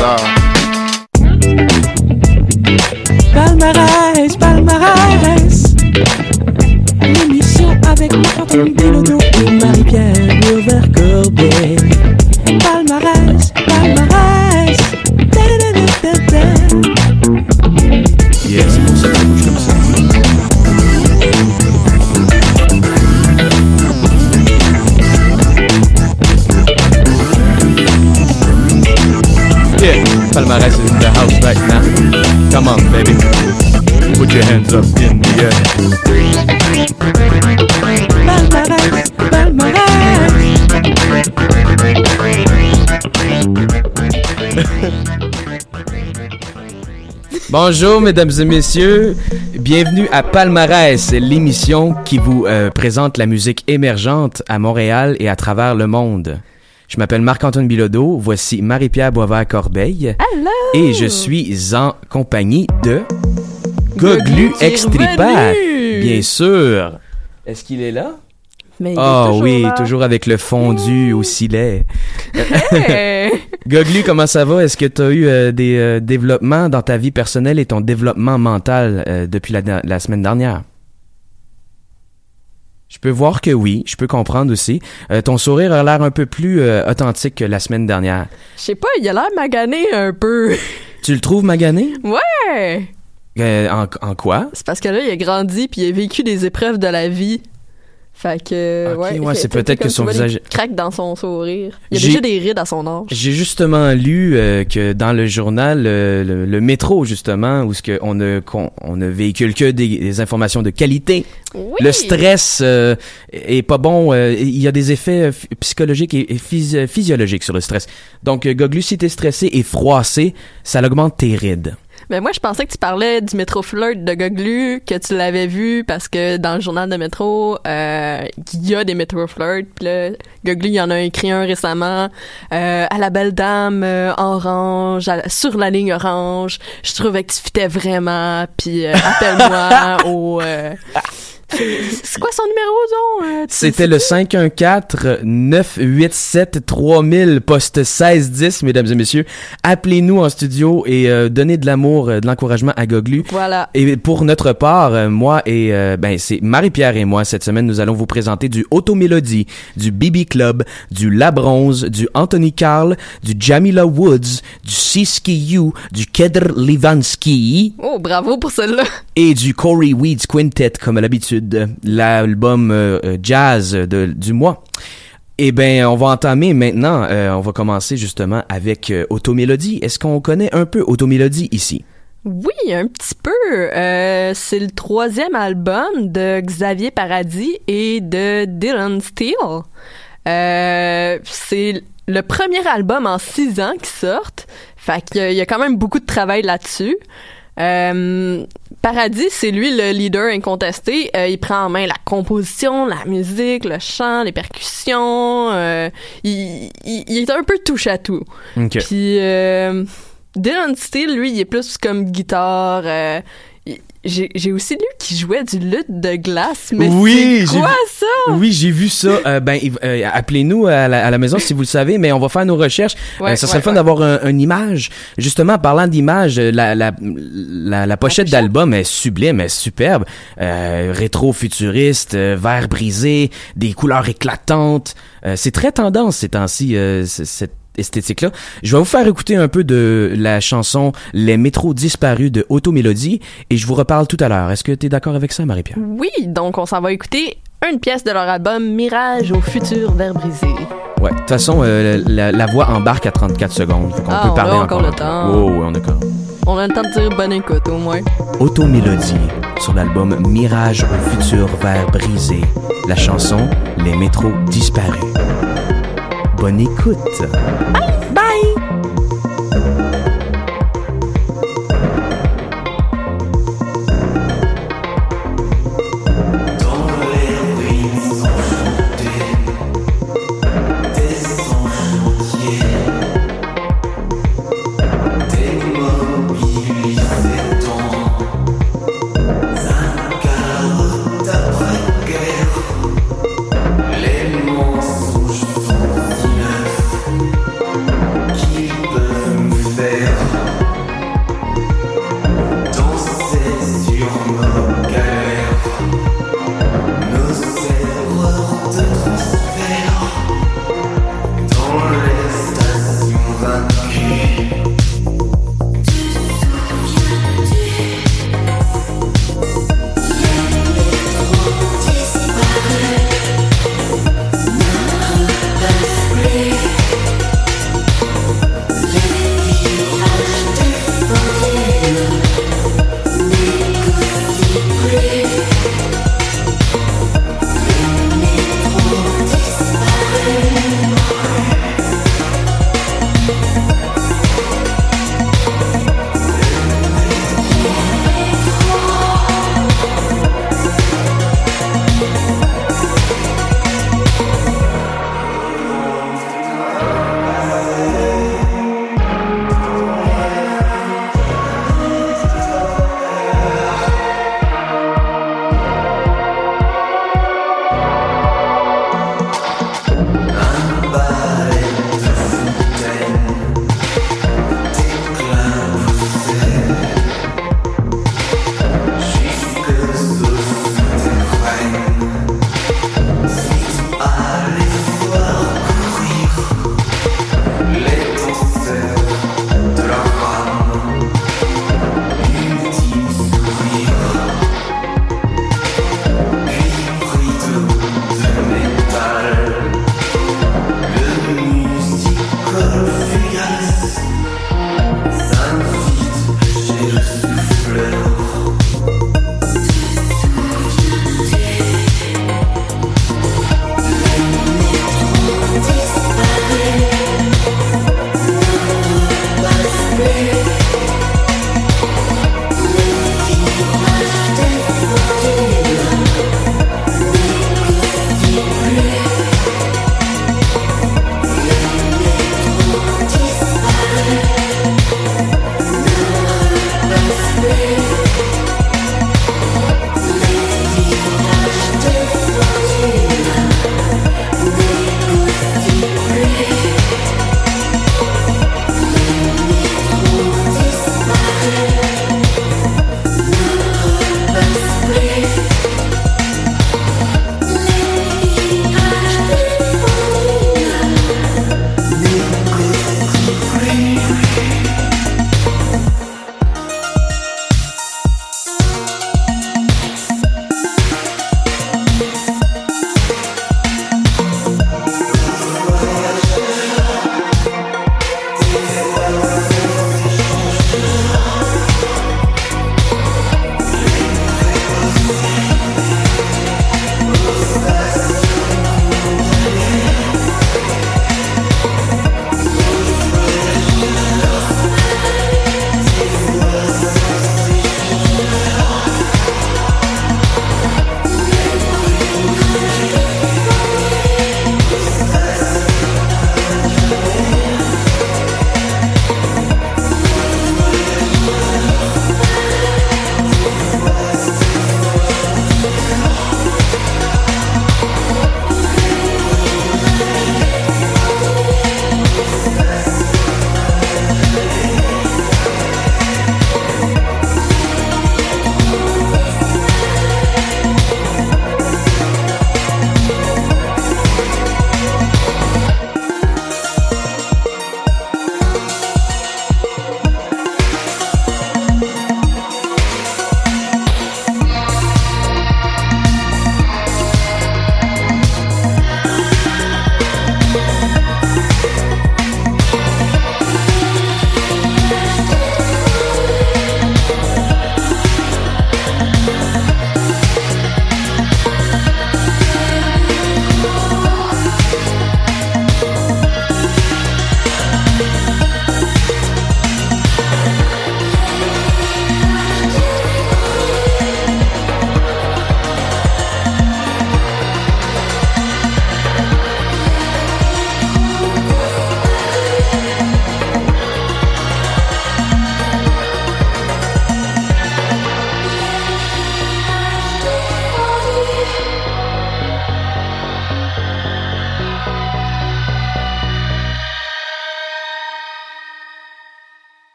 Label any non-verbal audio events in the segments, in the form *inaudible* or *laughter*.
ça. C'est là. Palmarès, palmarès. L'émission avec Martin Bilodeau et Marie-Pierre Beauvert-Corbeil. Bonjour, mesdames et messieurs. Bienvenue à Palmarès, l'émission qui vous euh, présente la musique émergente à Montréal et à travers le monde. Je m'appelle Marc-Antoine Bilodeau. Voici Marie-Pierre Boisvert-Corbeil. Allô! Et je suis en compagnie de Goglu revenu. Bien sûr. Est-ce qu'il est là? Mais Ah toujours oui, là. toujours avec le fondu au silet. Hey! *laughs* Goglu, comment ça va? Est-ce que tu as eu euh, des euh, développements dans ta vie personnelle et ton développement mental euh, depuis la, la semaine dernière? Je peux voir que oui, je peux comprendre aussi. Euh, ton sourire a l'air un peu plus euh, authentique que la semaine dernière. Je sais pas, il a l'air magané un peu. *laughs* Tu le trouves magané? Ouais! Euh, en, en quoi? C'est parce que là, il a grandi puis il a vécu des épreuves de la vie. Fait que, ouais. ouais, c'est peut-être que son vois visage- craques dans son sourire. Il y a déjà des rides à son âge. J'ai justement lu euh, que dans le journal, euh, le, le métro justement, où ce que on ne qu'on- on ne véhicule que des, des informations de qualité. Oui! Le stress euh, est pas bon. euh, il y a des effets euh, psychologiques et, et phys- physiologiques sur le stress. Donc, euh, Goglu, si t'es stressé et froissé, ça augmente tes rides. Mais moi, je pensais que tu parlais du métro flirt de Goglu, que tu l'avais vu parce que dans le journal de métro, euh, il y a des métro flirts. Puis là, Goglu, il y en a écrit un récemment. euh, à la belle dame euh, orange, à- sur la ligne orange. Je trouvais que tu fitais vraiment. Puis euh, appelle-moi *laughs* au... C'est quoi son numéro, donc? euh, C'était le 514-987-3000, poste 1610, mesdames et messieurs. Appelez-nous en studio et euh, donnez de l'amour, euh, de l'encouragement à Goglu. Voilà. Et pour notre part, euh, moi et euh, ben c'est Marie-Pierre et moi cette semaine nous allons vous présenter du Automélodie, du BB Club, du La Bronze, du Anthony Carl, du Jamila Woods, du Siski U, du Kedr Livansky Oh, bravo pour celle-là. et du Corey Weeds Quintet comme à l'habitude, l'album euh, euh, jazz du mois. Eh ben, on va entamer maintenant. euh, on va commencer justement avec euh, Automélodie. Est-ce qu'on connaît un peu Automélodie ici? Oui, un petit peu. C'est le troisième album de Xavier Paradis et de Dylan Steele. C'est le premier album en six ans qui sort. Fait qu'il y a- il y a quand même beaucoup de travail là-dessus. Paradis, c'est lui le leader incontesté. Euh, il prend en main la composition, la musique, le chant, les percussions. Euh, il, il- il est un peu touche à tout. Ok. Puis euh, Dylan Steele, lui, il est plus comme guitare. J'ai aussi lu qu'il jouait du luth de glace, mais Oui, c'est quoi vu- ça? Oui, j'ai vu ça. Euh, ben, euh, appelez-nous à la, à la maison si vous le savez, mais on va faire nos recherches. Ouais, Euh, ça serait ouais, fun ouais. d'avoir un- une image. Justement, en parlant d'image, la, la, la, la pochette d'album est sublime, est superbe. Rétro-futuriste, vert brisé, des couleurs éclatantes. C'est très tendance ces temps-ci, cette esthétique-là. Je vais vous faire écouter un peu de la chanson Les métros disparus de Automélodie et je vous reparle tout à l'heure. Est-ce que tu es d'accord avec ça, Marie-Pierre? Oui, donc on s'en va écouter une pièce de leur album Mirage au futur vert brisé. Ouais, de toute façon, euh, la, la voix embarque à 34 secondes. Fait qu'on Ah, peut on parler a encore le temps. Oh, on a encore. On a le temps de dire bonne écoute au moins. Automélodie sur l'album Mirage au futur vert brisé. La chanson Les métros disparus. Bonne écoute.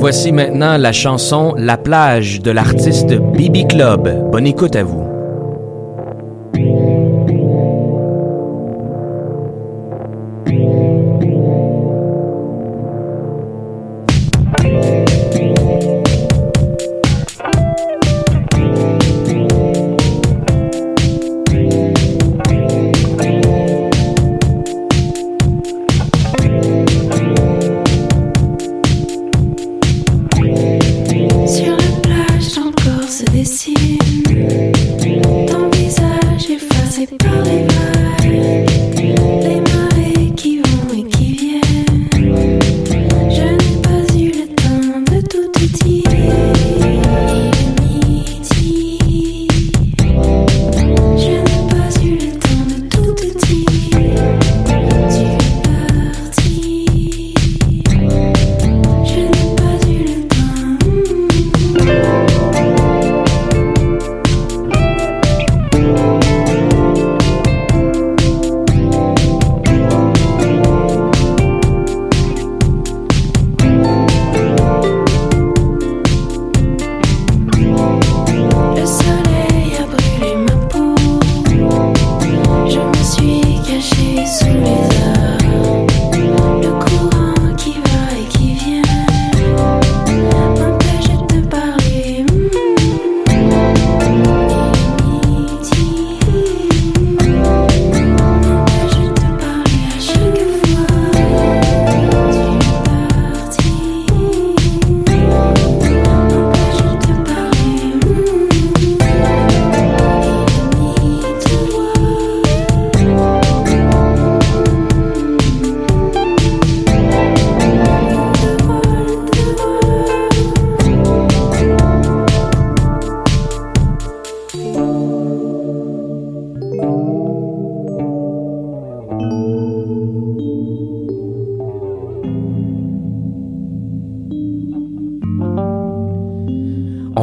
Voici maintenant la chanson La plage de l'artiste Bibi Club. Bonne écoute à vous.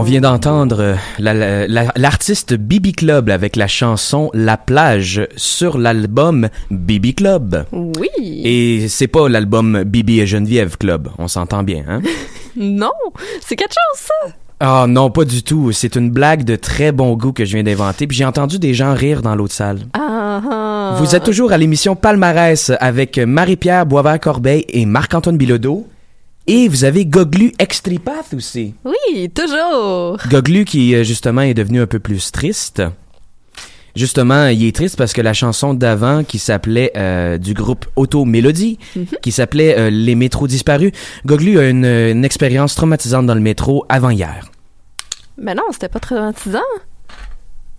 Vient d'entendre euh, la- la- la- l'artiste Bibi Club avec la chanson La plage sur l'album Bibi Club. Oui. Et c'est pas l'album Bibi et Geneviève Club, on s'entend bien, hein? *laughs* Non, c'est quelque chose, ça. Ah non, pas du tout. C'est une blague de très bon goût que je viens d'inventer, puis j'ai entendu des gens rire dans l'autre salle. Ah, ah. Vous êtes toujours à l'émission Palmarès avec Marie-Pierre Boisvert-Corbeil et Marc-Antoine Bilodeau. Et vous avez Goglu Extripath aussi. Oui, toujours. Goglu qui, euh, justement, est devenu un peu plus triste. Justement, il est triste parce que la chanson d'avant qui s'appelait euh, du groupe Auto Mélodie, qui s'appelait euh, Les métros disparus, Goglu a une, une expérience traumatisante dans le métro avant hier. Mais non, c'était pas traumatisant.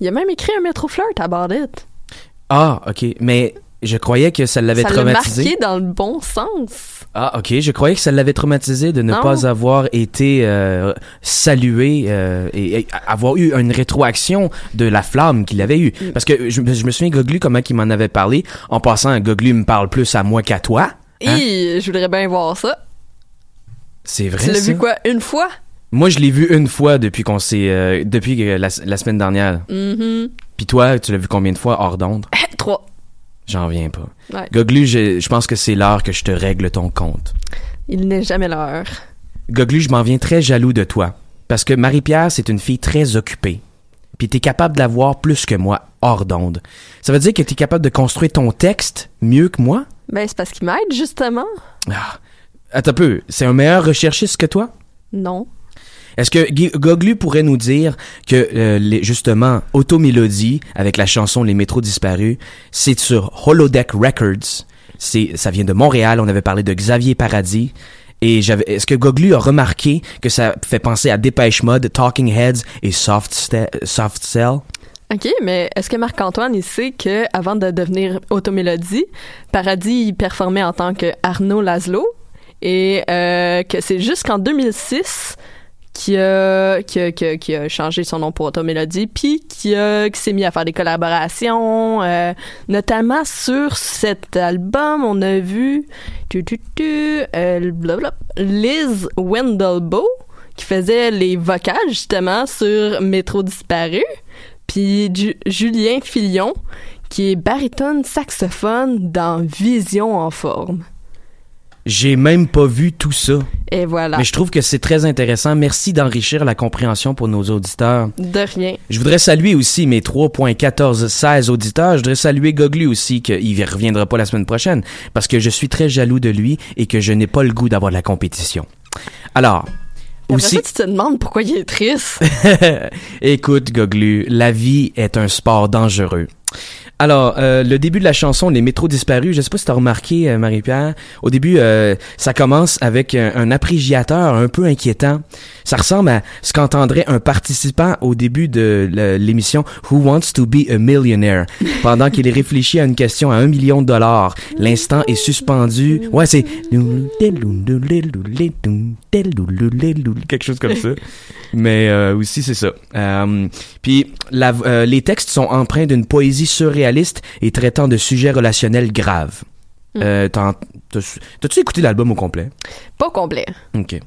Il a même écrit un métro flirt à About It. Ah, ok, mais je croyais que ça l'avait Ça l'a traumatisé. marqué dans le bon sens. Ah, ok. Je croyais que ça l'avait traumatisé de ne Non. pas avoir été euh, salué euh, et, et avoir eu une rétroaction de la flamme qu'il avait eue. Mm. Parce que je, me- je me souviens, Goglu, comment il m'en avait parlé. En passant, Goglu me parle plus à moi qu'à toi. Hein? Et je voudrais bien voir ça. C'est vrai, tu l'as ça? vu quoi, une fois? Moi, je l'ai vu une fois depuis qu'on s'est... euh, depuis la, la semaine dernière. Mhm. Puis toi, tu l'as vu combien de fois hors d'onde? *laughs* Trois. J'en reviens pas. Ouais. Goglu, je, je pense que c'est l'heure que je te règle ton compte. Il n'est jamais l'heure. Goglu, je m'en viens très jaloux de toi. Parce que Marie-Pierre, c'est une fille très occupée. Puis t'es capable de la voir plus que moi, hors d'onde. Ça veut dire que t'es capable de construire ton texte mieux que moi? Ben, c'est parce qu'il m'aide, justement. Ah. Attends un peu, c'est un meilleur recherchiste que toi? Non. Est-ce que Goglu pourrait nous dire que, euh, les- justement, Automélodie, avec la chanson Les métros disparus, c'est sur Holodeck Records. C'est, ça vient de Montréal, on avait parlé de Xavier Paradis. Et j'avais, est-ce que Goglu a remarqué que ça fait penser à Dépêche Mode, Talking Heads et Soft, Soft Cell? OK, mais est-ce que Marc-Antoine, il sait que avant de devenir Automélodie, Paradis, il performait en tant que Arnaud Laszlo et euh, que c'est jusqu'en 2006 qui a, changé son nom pour Automélodie, puis qui, qui s'est mis à faire des collaborations, euh, notamment sur cet album, on a vu tu, tu, tu, euh, Liz Wendelbo, qui faisait les vocales, justement, sur Métro Disparu, puis Ju- Julien Filion, qui est baryton saxophone dans Vision en forme. J'ai même pas vu tout ça. Et voilà. Mais je trouve que c'est très intéressant. Merci d'enrichir la compréhension pour nos auditeurs. De rien. Je voudrais saluer aussi mes 3.1416 auditeurs. Je voudrais saluer Goglu aussi, qu'il ne reviendra pas la semaine prochaine, parce que je suis très jaloux de lui et que je n'ai pas le goût d'avoir de la compétition. Alors, aussi... ça, tu te demandes pourquoi il est triste. *laughs* Écoute, Goglu, la vie est un sport dangereux. Alors, euh, le début de la chanson, Les métros disparus, je sais pas si t'as remarqué, euh, Marie-Pierre, au début, euh, ça commence avec un, un apprégiateur un peu inquiétant. Ça ressemble à ce qu'entendrait un participant au début de l'émission Who Wants to be a Millionaire, *laughs* pendant qu'il réfléchit à une question à un million de dollars. L'instant est suspendu. Ouais, c'est quelque chose comme ça. Mais euh, aussi, c'est ça. Euh, puis, la- euh, les textes sont empreints d'une poésie surréaliste et traitant de sujets relationnels graves. Euh, t'en- t'as- T'as-tu écouté l'album au complet? Pas complet. OK.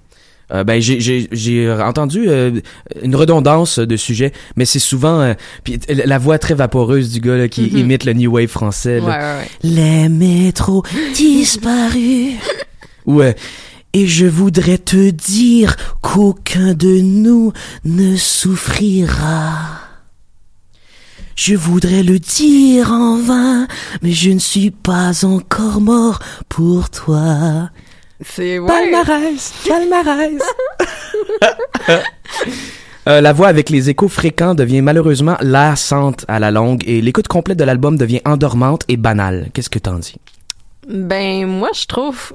Euh, ben j'ai entendu euh, une redondance de sujets mais c'est souvent euh, puis la voix très vaporeuse du gars là, qui Mhm. imite le new wave français là. Ouais, ouais, ouais. Les métros *laughs* disparus. Ouais. Et je voudrais te dire qu'aucun de nous ne souffrira. Je voudrais le dire en vain, mais je ne suis pas encore mort pour toi. C'est ouais. Palmarès, palmarès. *laughs* Euh, la voix avec les échos fréquents devient malheureusement lassante à la longue et l'écoute complète de l'album devient endormante et banale. Qu'est-ce que t'en dis? Ben, moi, je trouve,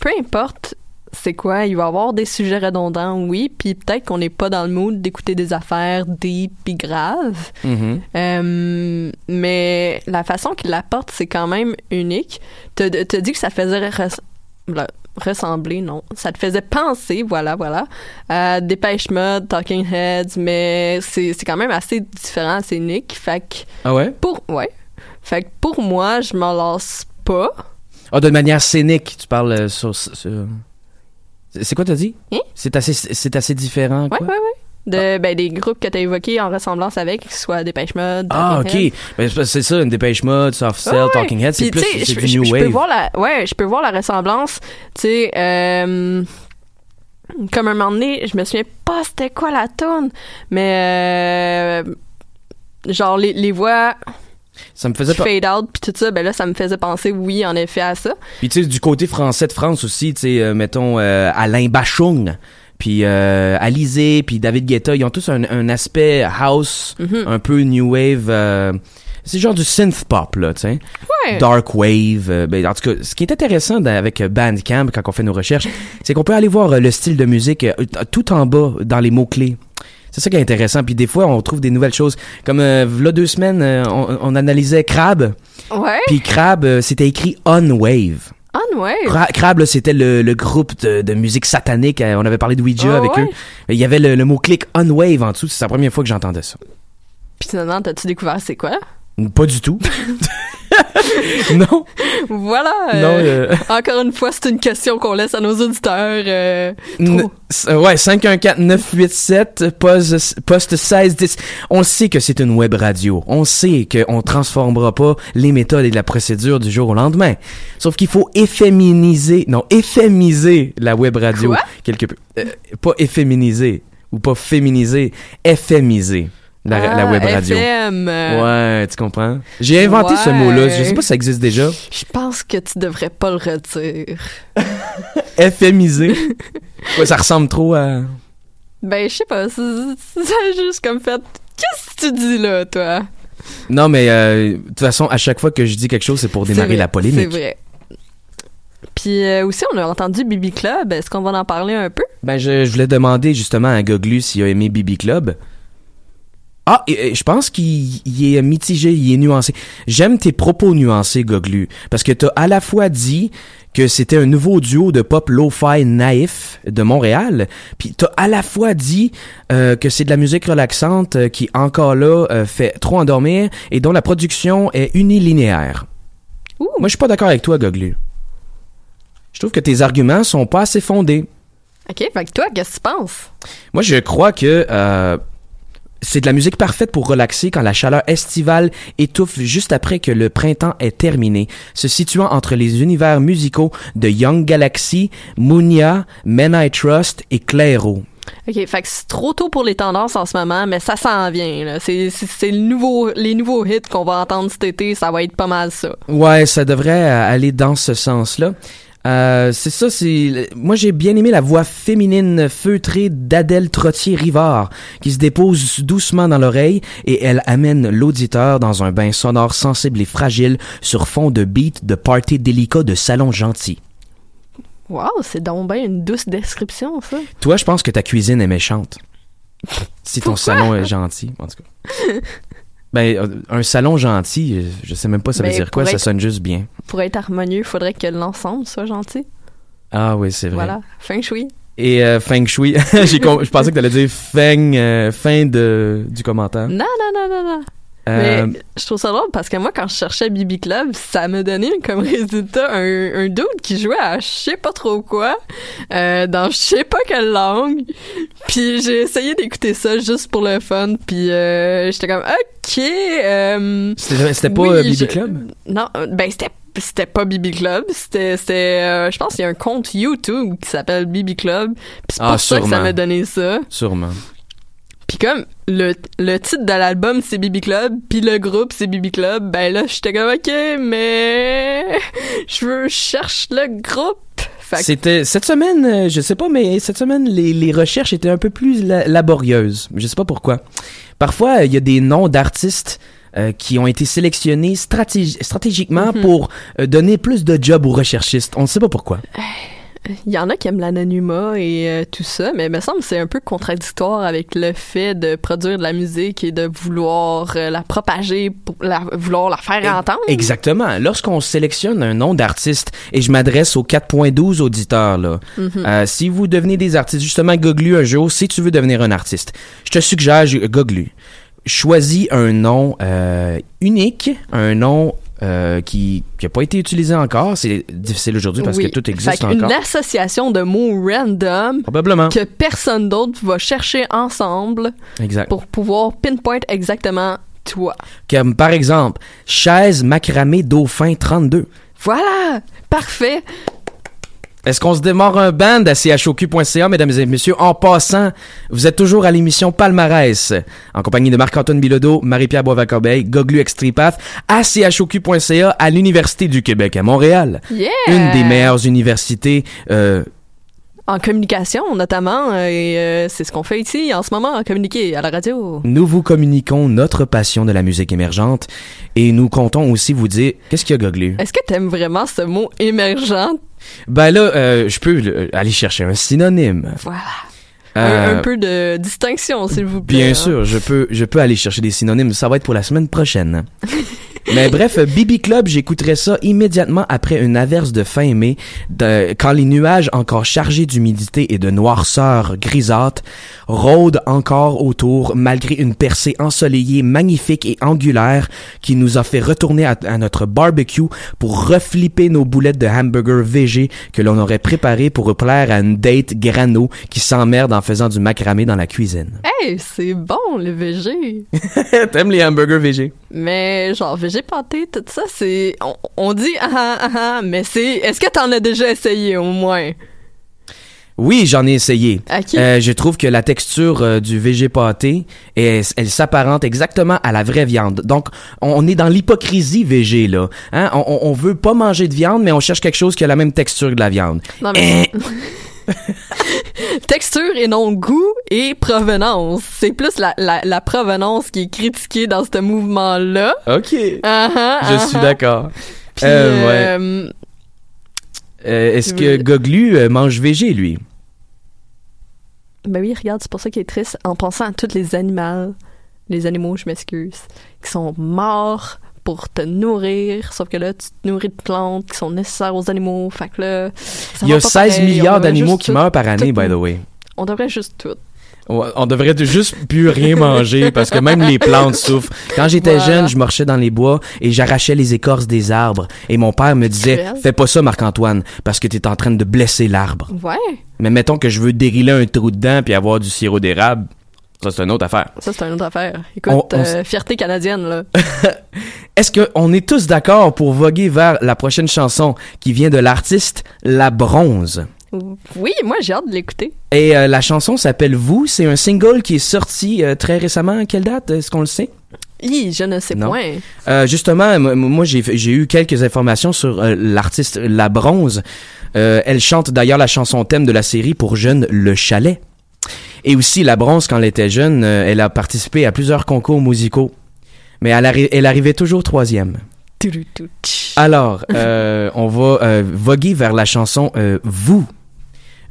peu importe c'est quoi, il va y avoir des sujets redondants, oui, puis peut-être qu'on n'est pas dans le mood d'écouter des affaires deep puis graves. Euh, mais la façon qu'il l'apporte, c'est quand même unique. T'as t'as dit que ça faisait res- ressembler, non. Ça te faisait penser, voilà, voilà, à Dépêche Mode, Talking Heads, mais c'est c'est quand même assez différent, assez unique. Fait que Ah ouais? pour, ouais. Fait que pour moi, je m'en lasse pas. Ah, de manière scénique, tu parles euh, sur... sur- C'est quoi t'as dit? Hein? C'est assez, c'est assez différent, quoi? ouais, ouais. De, ben, des groupes que tu as évoqués en ressemblance avec, que ce soit Dépêche Mode. Ah, Talking ok. Ben, c'est- ça, une Dépêche Mode, Soft Cell, Ouais. Talking Head, c'est plus c'est du New Wave. peux voir la, ouais, je peux voir la ressemblance. Tu sais, euh, comme un moment donné, je me souviens pas c'était quoi la tune, mais euh, genre les, les voix Ça me faisait fade out puis tout ça, ben là ça me faisait penser oui en effet à ça. Puis tu sais, du côté français de France aussi, tu sais, euh, mettons euh, Alain Bachung, puis euh, Alizé, puis David Guetta, ils ont tous un, un aspect house, Mhm. un peu new wave. euh, c'est genre du synth pop là, tu sais. Ouais. Dark wave. euh, ben, en tout cas, ce qui est intéressant avec Bandcamp quand on fait nos recherches, c'est qu'on peut aller voir le style de musique tout en bas dans les mots clés. C'est ça qui est intéressant. Puis des fois, on trouve des nouvelles choses. Comme euh, là deux semaines, euh, on, on analysait Crab. Ouais. Puis Crab, euh, c'était écrit on wave. Ah ouais. Cra- Crab, là, c'était le, le groupe de, de musique satanique. Euh, On avait parlé de Ouija Ah avec ouais? eux. Il y avait le, le mot clic on wave en dessous. C'est la première fois que j'entendais ça. Puis finalement, t'as-tu découvert c'est quoi? Pas du tout. *laughs* *laughs* non. Voilà. Non, euh, euh, Encore une fois, c'est une question qu'on laisse à nos auditeurs. euh, trop. s- ouais, 514-987, poste, poste 1610. On sait que c'est une web radio. On sait qu'on transformera pas les méthodes et la procédure du jour au lendemain. Sauf qu'il faut efféminiser, non, effémiser la web radio. Quoi? Quelque peu. Euh, pas efféminiser ou pas féminiser, effémiser la, la Ah, web radio. FM, Ouais, tu comprends? J'ai inventé ce mot-là. Je sais pas si ça existe déjà. Je pense que tu devrais pas le retirer. *laughs* FMiser. ouais, ça ressemble trop à... Ben, je sais pas. c'est- C'est juste comme fait. Qu'est-ce que tu dis là, toi? Non, mais euh, de toute façon, à chaque fois que je dis quelque chose, c'est pour démarrer vrai, la polémique. C'est vrai. Puis euh, aussi, on a entendu Bibi Club. Est-ce qu'on va en parler un peu? Ben, je, je voulais demander justement à Goglu s'il a aimé Bibi Club. Ah, et- et je pense qu'il il est mitigé, il est nuancé. J'aime tes propos nuancés, Goglu, parce que t'as à la fois dit que c'était un nouveau duo de pop lo-fi naïf de Montréal, puis t'as à la fois dit euh, que c'est de la musique relaxante euh, qui encore là euh, fait trop endormir et dont la production est unilinéaire. Moi, je suis pas d'accord avec toi, Goglu. Je trouve que tes arguments sont pas assez fondés. OK, fait que toi, qu'est-ce que tu penses? Moi, je crois que euh, C'est de la musique parfaite pour relaxer quand la chaleur estivale étouffe juste après que le printemps est terminé, se situant entre les univers musicaux de Young Galaxy, Munia, Men I Trust et Clairo. OK, fait que c'est trop tôt pour les tendances en ce moment, mais ça s'en vient. là. C'est c'est- c'est le nouveau, les nouveaux hits qu'on va entendre cet été, ça va être pas mal ça. Ouais, ça devrait aller dans ce sens-là. Euh, c'est ça, c'est. Moi, j'ai bien aimé la voix féminine feutrée d'Adèle Trottier-Rivard, qui se dépose doucement dans l'oreille et elle amène l'auditeur dans un bain sonore sensible et fragile sur fond de beat de party délicat de salon gentil. Wow, c'est donc bien une douce description, ça. Toi, je pense que ta cuisine est méchante. Si ton Pourquoi? salon est gentil, en tout cas. *laughs* Ben, euh, un salon gentil, je sais même pas ça veut Ben, dire quoi, ça sonne juste bien. Pour être harmonieux, il faudrait que l'ensemble soit gentil. Ah oui, c'est vrai. Voilà, feng shui. Et euh, Feng Shui, *laughs* je pensais que t'allais dire Feng, euh, fin de, du commentaire. Non, non, non, non, non. Euh, Mais je trouve ça drôle parce que moi, quand je cherchais Bibi Club, ça me donnait comme *laughs* résultat un, un dude qui jouait à je sais pas trop quoi, euh, dans je sais pas quelle langue. Puis j'ai essayé d'écouter ça juste pour le fun. Puis euh, j'étais comme, OK. euh, C'était pas oui, euh, Bibi je- Club? Non, euh, ben c'était c'était pas Bibi Club, c'était c'était euh, je pense qu'il y a un compte YouTube qui s'appelle Bibi Club. Puis c'est pour Ah, ça que ça m'a donné ça. Sûrement. Puis comme le, le titre de l'album c'est Bibi Club, puis le groupe c'est Bibi Club, ben là j'étais comme ok, mais je veux cherche le groupe. C'était cette semaine, euh, je sais pas, mais cette semaine les, les recherches étaient un peu plus la- laborieuses. Je sais pas pourquoi. Parfois, il y a des noms d'artistes euh, qui ont été sélectionnés stratégi- stratégiquement Mhm. pour euh, donner plus de job aux recherchistes. On ne sait pas pourquoi. Il y en a qui aiment l'anonymat et euh, tout ça, mais il me semble que c'est un peu contradictoire avec le fait de produire de la musique et de vouloir euh, la propager, pour la, vouloir la faire entendre. Exactement. Lorsqu'on sélectionne un nom d'artiste, et je m'adresse aux 4.12 auditeurs, là, Mhm. euh, si vous devenez des artistes, justement, Goglu un jour, si tu veux devenir un artiste, je te suggère Goglu. Choisis un nom unique, un nom euh, qui n'a pas été utilisé encore. C'est difficile aujourd'hui parce Oui. que tout existe Fait encore. association de mots random Probablement. que personne d'autre va chercher ensemble Exact. pour pouvoir pinpoint exactement toi. Comme par exemple, chaise macramé dauphin 32. Voilà! Parfait! Est-ce qu'on se démarre un band à choq.ca, mesdames et messieurs? En passant, vous êtes toujours à l'émission Palmarès, en compagnie de Marc-Antoine Bilodeau, Marie-Pierre Boisvert-Corbeil, Goglu Extripath, à choq.ca, à l'Université du Québec à Montréal. Yeah! Une des meilleures universités euh, En communication, notamment, euh, et euh, c'est ce qu'on fait ici en ce moment, communiquer à la radio. Nous vous communiquons notre passion de la musique émergente et nous comptons aussi vous dire qu'est-ce qu'il y a Goglu. Est-ce que t'aimes vraiment ce mot émergent? Ben là, euh, je peux euh, aller chercher un synonyme. Voilà. Euh, Un, un peu de distinction, s'il vous plaît. Bien hein. sûr, je peux, je peux aller chercher des synonymes. Ça va être pour la semaine prochaine. *laughs* Mais bref, Bibi Club, j'écouterai ça immédiatement après une averse de fin mai, de- quand les nuages encore chargés d'humidité et de noirceur grisâtre rôdent encore autour, malgré une percée ensoleillée magnifique et angulaire qui nous a fait retourner à, à notre barbecue pour reflipper nos boulettes de hamburger VG que l'on aurait préparées pour plaire à une date grano qui s'emmerde en faisant du macramé dans la cuisine. Hey, c'est bon, le VG. *laughs* T'aimes les hamburgers VG? Mais genre, VG pâté, tout ça, c'est... On, on dit ah ah ah ah, mais c'est... Est-ce que t'en as déjà essayé, au moins? Oui, j'en ai essayé. Euh, je trouve que la texture euh, du VG pâté, est- elle s'apparente exactement à la vraie viande. Donc, on, est dans l'hypocrisie VG, là. Hein? On, on- veut pas manger de viande, mais on cherche quelque chose qui a la même texture que la viande. Non, mais... *laughs* *laughs* Texture et non goût et provenance. C'est plus la, la, la provenance qui est critiquée dans ce mouvement-là. OK. Ah ah, Je suis ah. d'accord. Euh, ouais. euh, Euh, Est-ce que. Goglu mange VG, lui? Ben oui, regarde, c'est pour ça qu'il est triste en pensant à tous les animaux, les animaux, je m'excuse, qui sont morts pour te nourrir, sauf que là, tu te nourris de plantes qui sont nécessaires aux animaux, fait que là, ça Il y a va pas 16 pareil. On milliards d'animaux qui tout- meurent par année, tout- by the way. On devrait juste tout. On devrait de- juste plus rien *laughs* manger parce que même les plantes souffrent. Quand j'étais Voilà. jeune, je marchais dans les bois et j'arrachais les écorces des arbres. Et mon père me disait, fais pas ça Marc-Antoine parce que t'es en train de blesser l'arbre. Ouais. Mais mettons que je veux dériler un trou dedans puis avoir du sirop d'érable. Ça, c'est une autre affaire. Ça, c'est une autre affaire. Écoute, On- on euh, fierté canadienne, là. *laughs* Est-ce qu'on est tous d'accord pour voguer vers la prochaine chanson qui vient de l'artiste La Bronze? Oui, moi, j'ai hâte de l'écouter. Et euh, la chanson s'appelle Vous. C'est un single qui est sorti euh, très récemment. Quelle date? Est-ce qu'on le sait? Hi, je ne sais Non. point. Euh, justement, moi j'ai eu quelques informations sur l'artiste La Bronze. Elle chante d'ailleurs la chanson thème de la série pour jeunes Le Chalet. Et aussi La Bronze quand elle était jeune, euh, elle a participé à plusieurs concours musicaux, mais elle, arri- elle arrivait toujours troisième. Alors, *laughs* euh, on va euh, voguer vers la chanson euh, Vous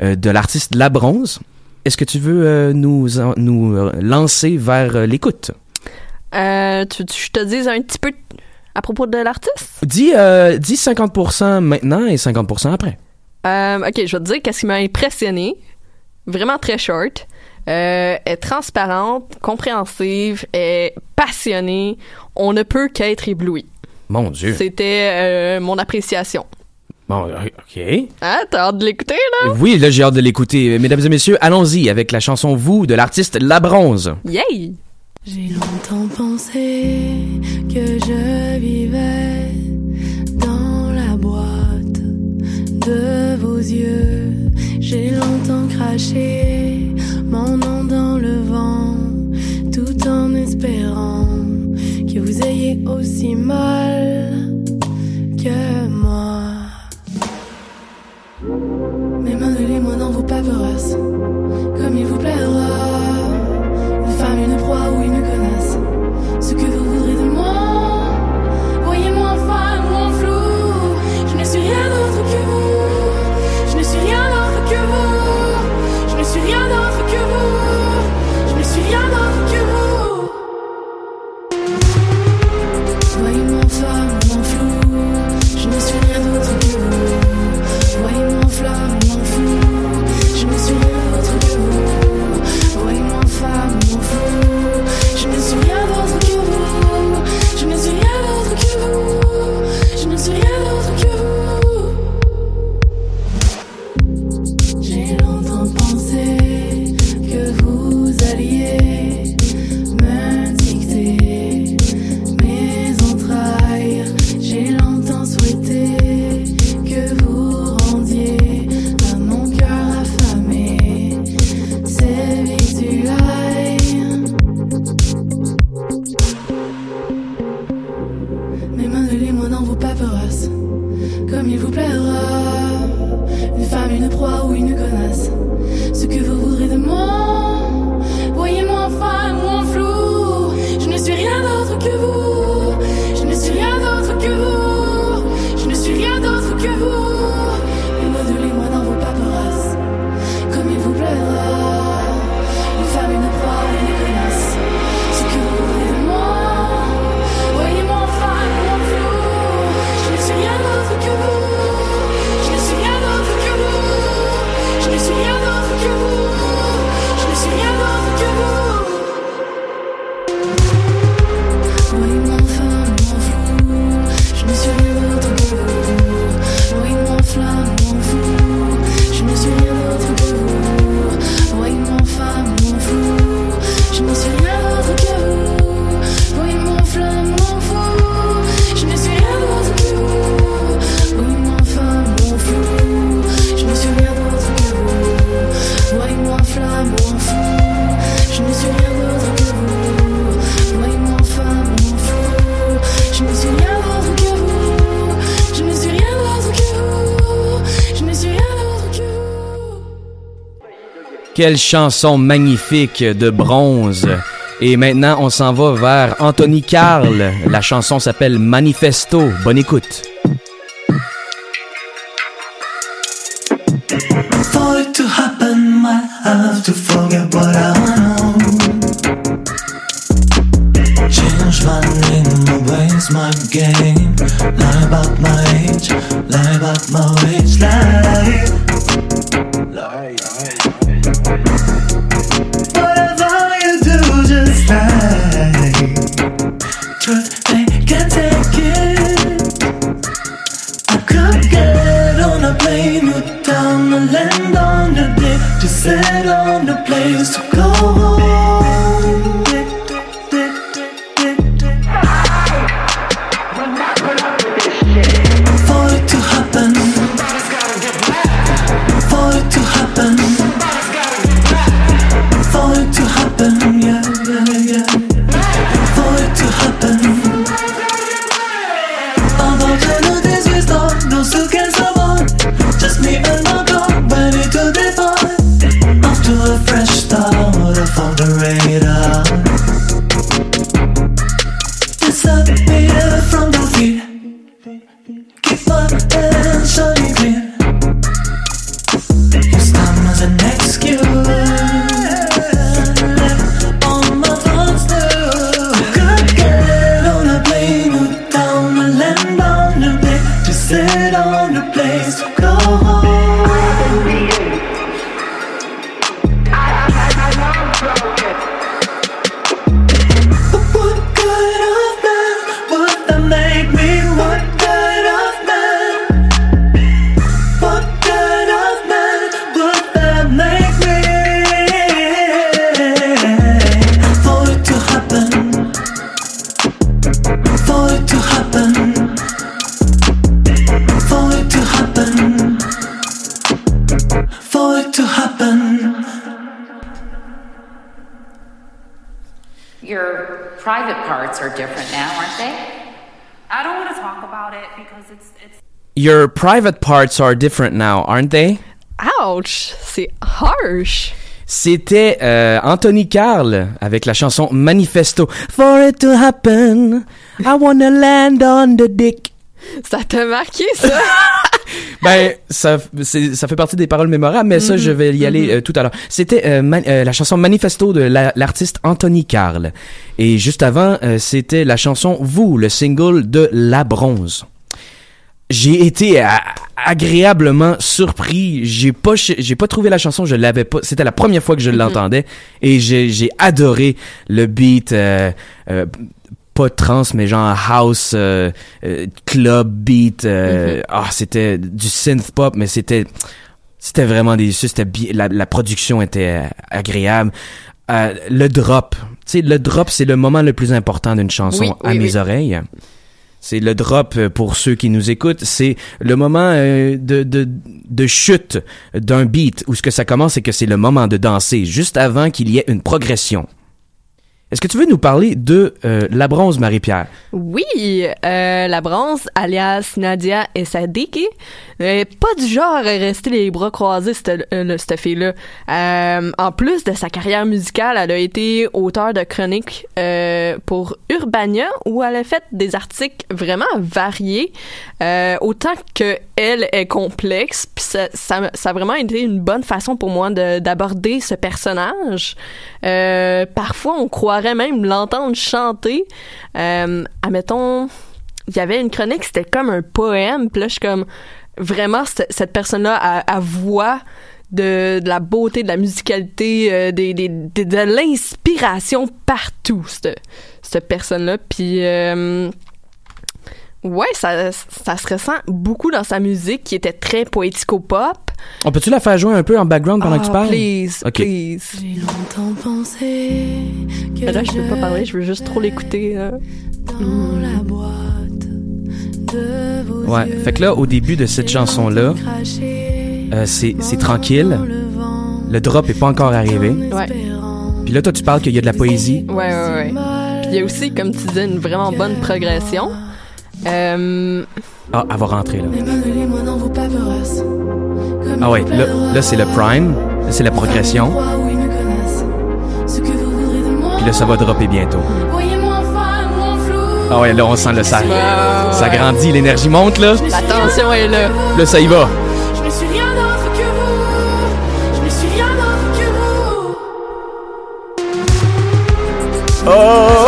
de l'artiste La Bronze. Est-ce que tu veux nous nous lancer vers l'écoute? Tu, tu- je te dis un petit peu à propos de l'artiste? Dis, dis 50% maintenant et 50% après. Ok, je vais te dire qu'est-ce qui m'a impressionné. Vraiment très short. Euh, est transparente, compréhensive, est passionnée. On ne peut qu'être ébloui. Mon Dieu. C'était euh, mon appréciation. Bon, euh, OK. Ah, t'as hâte de l'écouter, là? Oui, là, j'ai hâte de l'écouter. Mesdames et messieurs, allons-y avec la chanson Vous de l'artiste La Bronze. Yay! J'ai longtemps pensé que je vivais dans la boîte de vos yeux. J'ai longtemps craché aussi mal que moi. Mais mandez-les-moi dans vos paperasses, comme il vous plaira. Une femme, une proie ou une connasse. Ce que vous voudrez de moi. Voyez-moi en femme ou en flou. Je ne suis rien d'autre que vous. Quelle chanson magnifique de bronze. Et maintenant, on s'en va vers Anthony Carl. La chanson s'appelle Manifesto. Bonne écoute. Do, private parts are different now, aren't they? Ouch! C'est harsh! C'était euh, Anthony Carl avec la chanson Manifesto. For it to happen, I wanna land on the dick. Ça t'a marqué, ça? *laughs* Ben, ça, ça fait partie des paroles mémorables, mais ça, Mhm, je vais y aller mhm. euh, tout à l'heure. C'était euh, euh, la chanson Manifesto de la- l'artiste Anthony Carl. Et juste avant, c'était la chanson Vous, le single de La Bronze. J'ai été agréablement surpris. J'ai pas, j'ai pas trouvé la chanson, je l'avais pas. C'était la première fois que je l'entendais et j'ai, j'ai adoré le beat. euh, euh, pas trans mais genre house euh, euh, club beat euh, Mhm. ah c'était du synth pop mais c'était c'était vraiment des c'était la, la production était euh, agréable Euh, le drop tu sais le drop c'est le moment le plus important d'une chanson Oui, à oui, mes oui. oreilles c'est le drop euh, pour ceux qui nous écoutent. C'est le moment euh, de, de, de chute d'un beat où ce que ça commence, c'est que c'est le moment de danser, juste avant qu'il y ait une progression. Est-ce que tu veux nous parler de euh, la bronze, Marie-Pierre? Oui, euh, la bronze, alias Nadia et Sadiki, euh, pas du genre à rester les bras croisés, cette, euh, cette fille-là. En plus de sa carrière musicale, elle a été auteure de chroniques pour Urbania, où elle a fait des articles vraiment variés, autant que elle est complexe. Ça, a vraiment été une bonne façon pour moi de- d'aborder ce personnage. Parfois, on croirait même l'entendre chanter. Euh, admettons, il y avait une chronique, c'était comme un poème. Puis là, je suis comme, vraiment, cette, personne-là, a voix de, la beauté, de la musicalité, euh, de, l'inspiration partout, cette, cette personne-là. Puis, euh, ouais, ça, ça se ressent beaucoup dans sa musique qui était très poético-pop. On peut-tu la faire jouer un peu en background pendant Ah, que tu parles? please, Ok. please. J'ai longtemps pensé que Mais là, je peux pas parler, je veux juste trop l'écouter. là. dans la boîte de vos Ouais. yeux, Fait que là, au début de cette chanson-là, euh, c'est c'est tranquille. Le drop est pas encore arrivé. Ouais. Puis là, toi, tu parles qu'il y a de la poésie. Ouais, ouais, ouais. Puis il y a aussi, comme tu disais, une vraiment bonne progression. Euh, Ah, elle va rentrer, là. Ah ouais, là, là c'est le prime. Là, c'est la progression. Puis là, ça va dropper bientôt. Ah ouais, là, on sent le ça. Ouais, Ça grandit, l'énergie monte, là. la tension est là. Là, ça y va. Oh!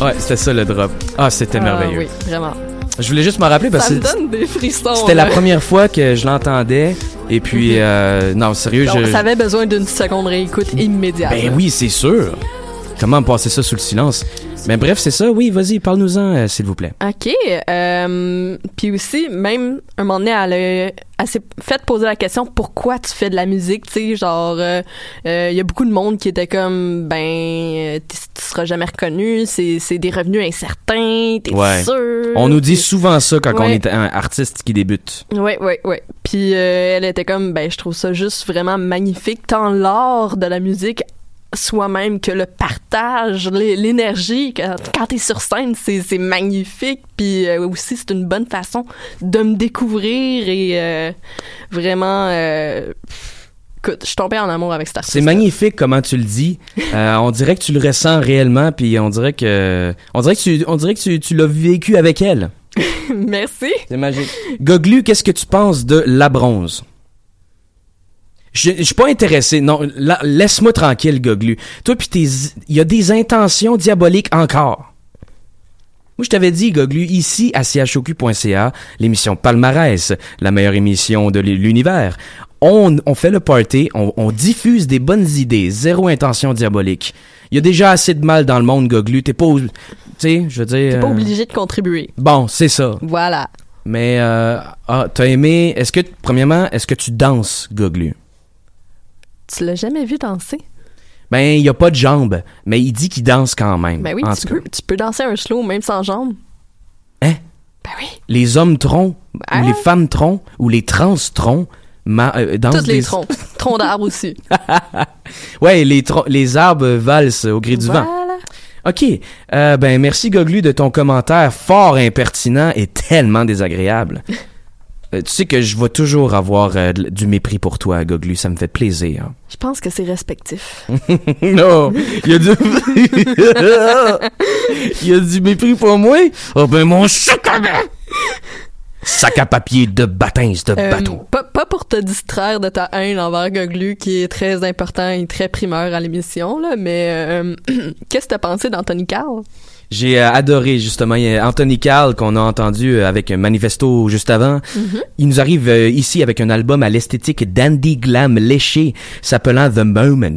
Ouais, c'était ça le drop. Ah, c'était Ah, merveilleux. oui, vraiment. Je voulais juste m'en rappeler parce Ça me que donne des frissons. c'était la première fois que je l'entendais. Et puis, euh, non, sérieux, Donc, je. Ça avait besoin d'une seconde réécoute immédiate. Ben oui, c'est sûr. Comment passer ça sous le silence? Mais bref, c'est ça. Oui, vas-y, parle-nous-en, euh, s'il vous plaît. OK. Euh, puis aussi, même, un moment donné, elle, a- elle s'est fait poser la question pourquoi tu fais de la musique, tu sais, genre, euh, euh, il y a beaucoup de monde qui était comme, ben, euh, tu tu seras jamais reconnu, c'est c'est des revenus incertains, t'es Ouais. sûr. On nous dit souvent ça quand on Ouais. est un artiste qui débute. Ouais, ouais, ouais. Puis euh, elle était comme, ben, je trouve ça juste vraiment magnifique, tant l'art de la musique soi-même que le partage, l'é- l'énergie. Quand, quand t'es sur scène, c'est magnifique. Puis euh, aussi, c'est une bonne façon de me découvrir et euh, vraiment... euh, écoute, je suis tombée en amour avec cet artiste. C'est magnifique comment tu le dis. On dirait que tu le ressens réellement, puis on dirait que on dirait que tu on dirait que tu, tu l'as vécu avec elle. *laughs* Merci. C'est magique. Goglu, qu'est-ce que tu penses de La Bronze? Je, je suis pas intéressé. Non, la- laisse-moi tranquille, Goglu. Toi, puis tes, il y a des intentions diaboliques encore. Moi, je t'avais dit, Goglu, ici à chocu.ca, l'émission Palmarès, la meilleure émission de l'univers. On, on fait le party, on, on diffuse des bonnes idées, zéro intention diabolique. Il y a déjà assez de mal dans le monde, Goglu. T'es pas, tu sais, je veux dire. T'es pas euh, obligé de contribuer. Bon, c'est ça. Voilà. Mais euh, ah, t'as aimé Est-ce que premièrement, est-ce que tu danses, Goglu? Tu l'as jamais vu danser? Ben, il y a pas de jambes, mais il dit qu'il danse quand même. Ben oui, En tu tout cas, peux, tu peux danser un slow même sans jambes. Hein? Ben oui. les hommes troncs Hein? ou les femmes troncs ou les trans troncs ma- euh, dansent Toutes les des- troncs. *laughs* Troncs d'arbres aussi. *laughs* Ouais, les les arbres valsent au gré du vent. Voilà. OK. Euh, ben merci Goglu de ton commentaire fort impertinent et tellement désagréable. *laughs* Euh, tu sais que je vais toujours avoir euh, du mépris pour toi, Goglu, ça me fait plaisir. *laughs* Je pense que c'est respectif. *laughs* non, il y a du *laughs* il y a du mépris pour moi. Oh ben mon à sac à papier de bâtins de Euh, bateau. pas, pas pour te distraire de ta haine envers Goglu, qui est très important et très primeur à l'émission, là, mais euh, *clears throat* qu'est-ce que t'as pensé d'Anthony Carl? J'ai euh, adoré justement Anthony Carl qu'on a entendu euh, avec un manifesto juste avant. Mhm. Il nous arrive euh, ici avec un album à l'esthétique dandy glam léché s'appelant The Moment.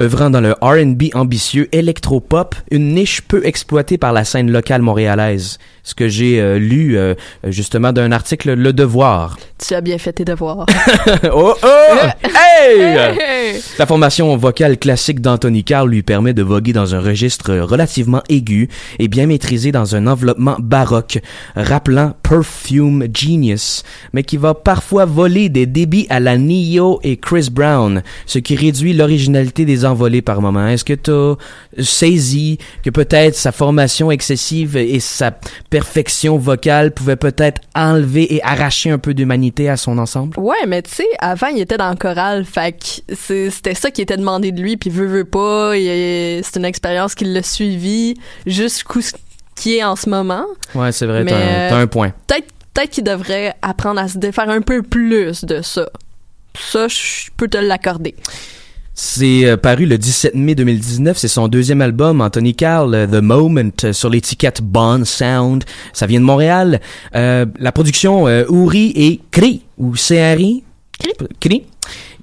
Œuvrant dans le R&B ambitieux électro-pop, une niche peu exploitée par la scène locale montréalaise. Ce que j'ai euh, lu euh, justement d'un article Le Devoir. Tu as bien fait tes devoirs. *laughs* oh oh! Hey! Hey! La formation vocale classique d'Anthony Carl lui permet de voguer dans un registre relativement aigu et bien maîtrisé dans un enveloppement baroque, rappelant Perfume Genius, mais qui va parfois voler des débits à la Neo et Chris Brown, ce qui réduit l'originalité des envolées par moment. Est-ce que tu as saisi que peut-être sa formation excessive et sa perfection vocale pouvaient peut-être enlever et arracher un peu d'humanité à son ensemble? Ouais, mais tu sais, avant, il était dans le choral, fait que c'était ça qui était demandé de lui, puis veut, veut pas, c'est une expérience qui l'a suivi jusqu'où ce qui est en ce moment. Ouais, c'est vrai, t'as un, un point. Peut-être peut-être qu'il devrait apprendre à se défaire un peu plus de ça. Ça, je peux te l'accorder. C'est euh, paru le 17 mai 2019. C'est son deuxième album, Anthony Carl, euh, The Moment, euh, sur l'étiquette Bond Sound. Ça vient de Montréal. Euh, la production euh, Ouri et Cri, ou CRI. Cri.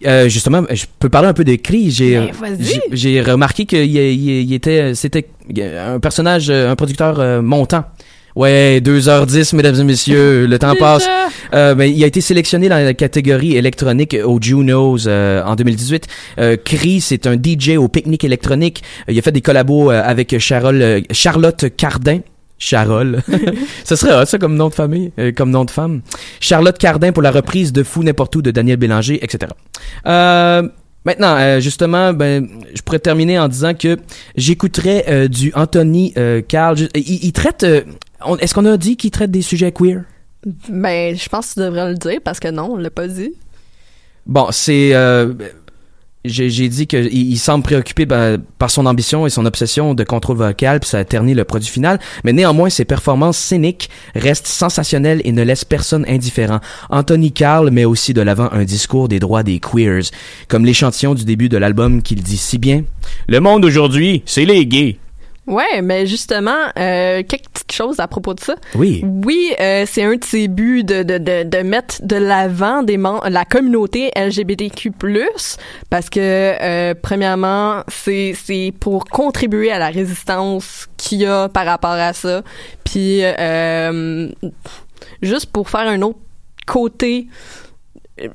Euh, justement, je peux parler un peu de Cri. J'ai Ben, j'ai- j'ai remarqué qu'il il il était, c'était un personnage, un producteur euh, montant. Ouais, 2h10, mesdames et messieurs, le temps passe. Euh, ben, il a été sélectionné dans la catégorie électronique au Junos euh, en 2018. Euh, Cree, c'est un DJ au pique-nique électronique. Euh, il a fait des collabos euh, avec Charol- euh, Charlotte Cardin. Charol. *laughs* ça serait hot, ça, comme nom de famille, euh, comme nom de femme. Charlotte Cardin pour la reprise de Fou n'importe où de Daniel Bélanger, etc. Euh, Maintenant, euh, justement, ben, je pourrais terminer en disant que j'écouterais euh, du Anthony euh, Carl. Il, il traite. On- Est-ce qu'on a dit qu'il traite des sujets queer? Ben, je pense que tu devrais le dire, parce que non, on l'a pas dit. Bon, c'est. euh, j'ai j'ai dit qu'il il semble préoccupé ben, par son ambition et son obsession de contrôle vocal, puis ça a terni le produit final. Mais néanmoins, ses performances scéniques restent sensationnelles et ne laissent personne indifférent. Anthony Carl met aussi de l'avant un discours des droits des queers, comme l'échantillon du début de l'album qu'il dit si bien. Le monde aujourd'hui, c'est les gays. Ouais, mais justement, euh, quelques petites choses à propos de ça. Oui. Oui, euh, c'est un de ses buts de, de, de, de mettre de l'avant des la communauté LGBTQ+, parce que, euh, premièrement, c'est c'est pour contribuer à la résistance qu'il y a par rapport à ça, puis euh, juste pour faire un autre côté,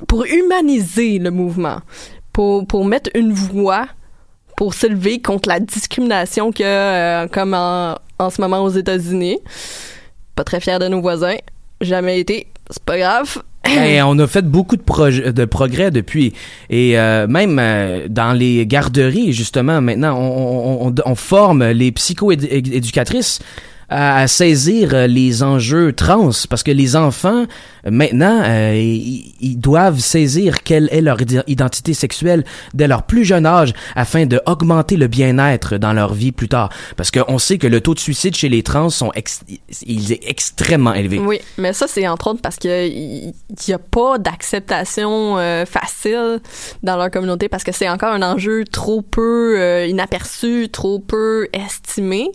pour humaniser le mouvement, pour, pour mettre une voix pour s'élever contre la discrimination qu'il y a, euh, comme en, en ce moment aux États-Unis. Pas très fier de nos voisins. Jamais été. C'est pas grave. *laughs* On a fait beaucoup de, de progrès depuis. Et euh, même euh, dans les garderies, justement, maintenant, on, forme les psycho-éducatrices à, à saisir euh, les enjeux trans. Parce que les enfants, euh, maintenant, euh, ils, ils doivent saisir quelle est leur id- identité sexuelle dès leur plus jeune âge afin de augmenter le bien-être dans leur vie plus tard. Parce qu'on sait que le taux de suicide chez les trans sont ex- il est extrêmement élevé. Oui, mais ça, c'est entre autres parce qu'il n'y a pas d'acceptation euh, facile dans leur communauté parce que c'est encore un enjeu trop peu euh, inaperçu, trop peu estimé.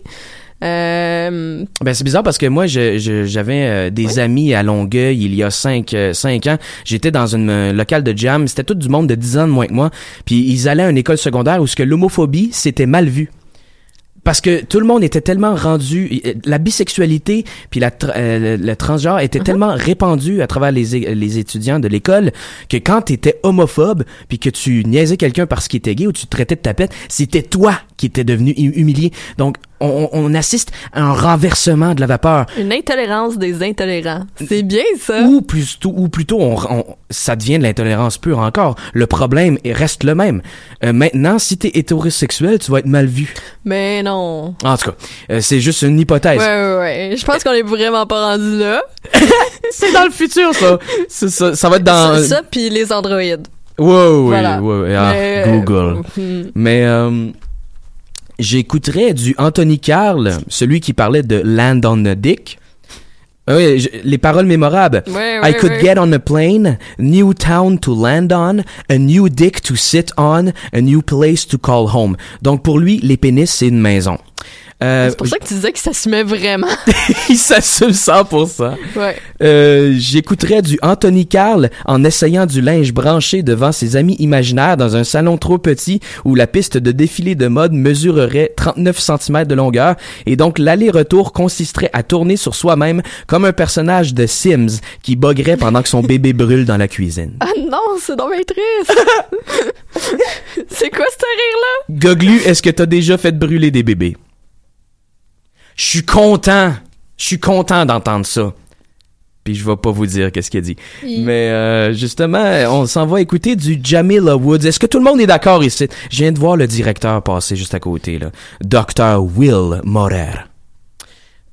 Euh, Ben, c'est bizarre parce que moi, je- je- j'avais euh, des amis à Longueuil il y a cinq, euh, cinq ans. J'étais dans une euh, locale de jam. C'était tout du monde de 10 ans de moins que moi. Puis ils allaient à une école secondaire où ce que l'homophobie, c'était mal vu. Parce que tout le monde était tellement rendu, la bisexualité puis la euh, le, transgenre était tellement répandu à travers les, les étudiants de l'école que quand t'étais homophobe puis que tu niaisais quelqu'un parce qu'il était gay ou tu te traitais de tapette, c'était toi qui étais devenu hu- humilié. Donc on, on assiste à un renversement de la vapeur. une intolérance des intolérants. C'est bien ça. Ou plutôt, ou plutôt on, on- ça devient de l'intolérance pure encore. Le problème est- reste le même. Euh, maintenant, si t'es hétérosexuel, tu vas être mal vu. Mais non. En tout cas, euh, c'est juste une hypothèse. Ouais, ouais, ouais. Je pense qu'on est vraiment pas rendu là. *laughs* c'est dans le futur, ça. Ça, ça va être dans... Ça, ça puis les androïdes. Ouais, ouais, Voilà. ouais, ouais. Ah, euh, Google. hmm. Mais j'écouterais du Anthony Carl, celui qui parlait de Land on a Dick. Oui, je- les paroles mémorables. Ouais, I could ouais. get on a plane, new town to land on, a new dick to sit on, a new place to call home. Donc pour lui, les pénis, c'est une maison. Euh, C'est pour ça que tu disais que ça s'assumait vraiment. *laughs* il s'assume 100%. Ouais. Euh, J'écouterais du Anthony Carl en essayant du linge branché devant ses amis imaginaires dans un salon trop petit où la piste de défilé de mode mesurerait 39 cm de longueur et donc l'aller-retour consisterait à tourner sur soi-même comme un personnage de Sims qui boguerait pendant que son *laughs* bébé brûle dans la cuisine. Ah non, c'est bien triste. *laughs* c'est quoi ce rire-là? Goglu, est-ce que t'as déjà fait brûler des bébés? Je suis content. Je suis content d'entendre ça. Puis je vais pas vous dire qu'est-ce qu'il a dit. Mais euh, justement, on s'en va écouter du Jamila Woods. Est-ce que tout le monde est d'accord ici? Je viens de voir le directeur passer juste à côté, là. Dr. Will Morer.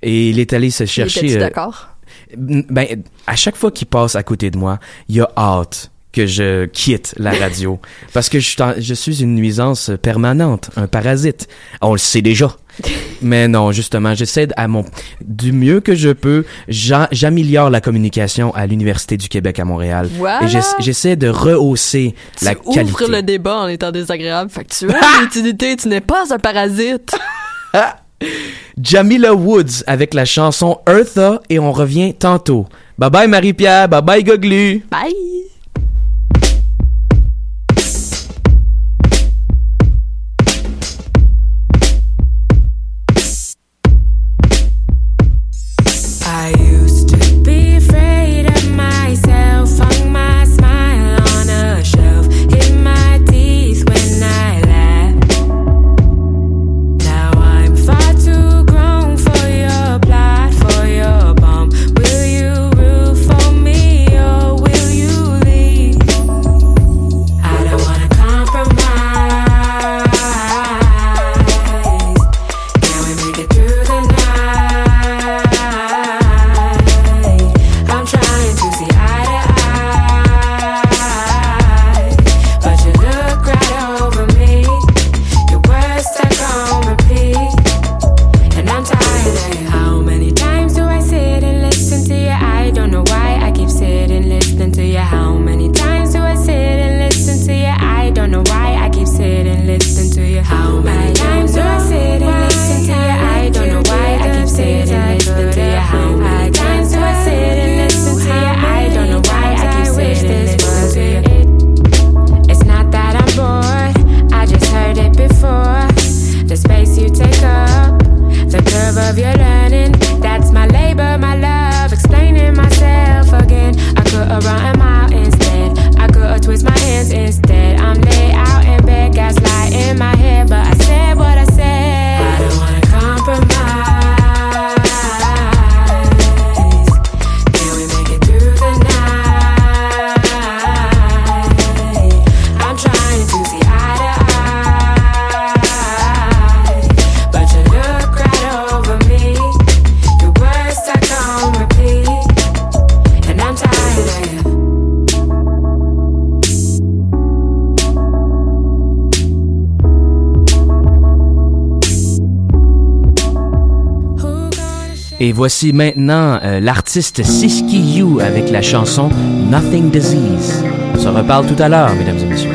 Et il est allé se chercher... Euh, d'accord? ben, à chaque fois qu'il passe à côté de moi, il a hâte que je quitte la *laughs* radio. parce que je suis une nuisance permanente, un parasite. On le sait déjà. *laughs* Mais non, justement, j'essaie de- à mon du mieux que je peux, j'a- j'améliore la communication à l'Université du Québec à Montréal. Voilà. Et j'essa- j'essaie de rehausser la tu ouvres qualité. le débat en étant désagréable. Fait que tu as *laughs* une utilité, tu n'es pas un parasite. *laughs* Jamila Woods avec la chanson Eartha et on revient tantôt. Bye bye Marie-Pierre, bye bye Goglu. Bye. Violeta Et voici maintenant euh, l'artiste Siski You avec la chanson Nothing Disease. On se reparle tout à l'heure, mesdames et messieurs.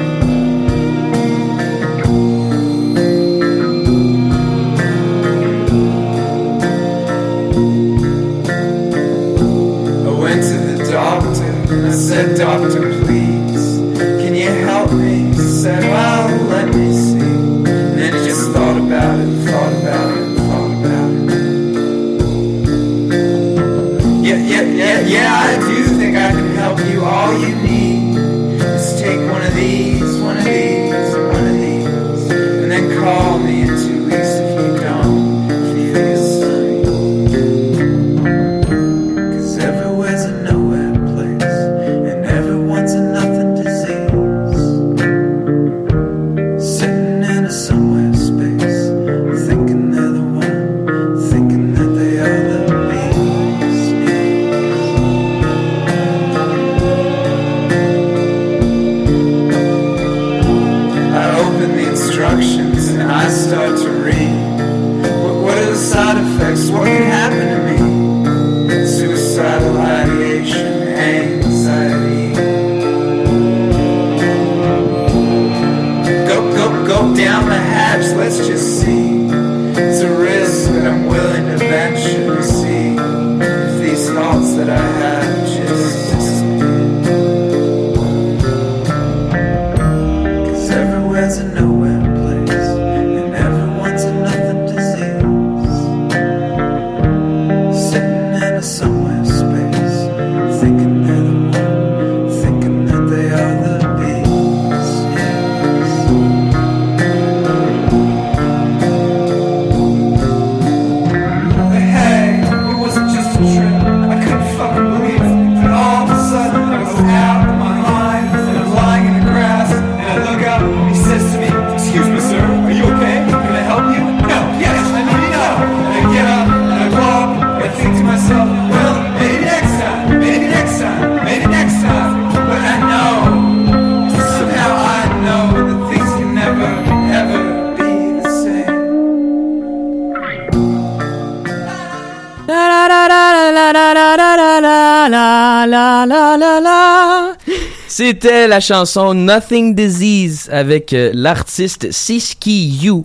C'était la chanson Nothing Disease avec euh, l'artiste Siski You.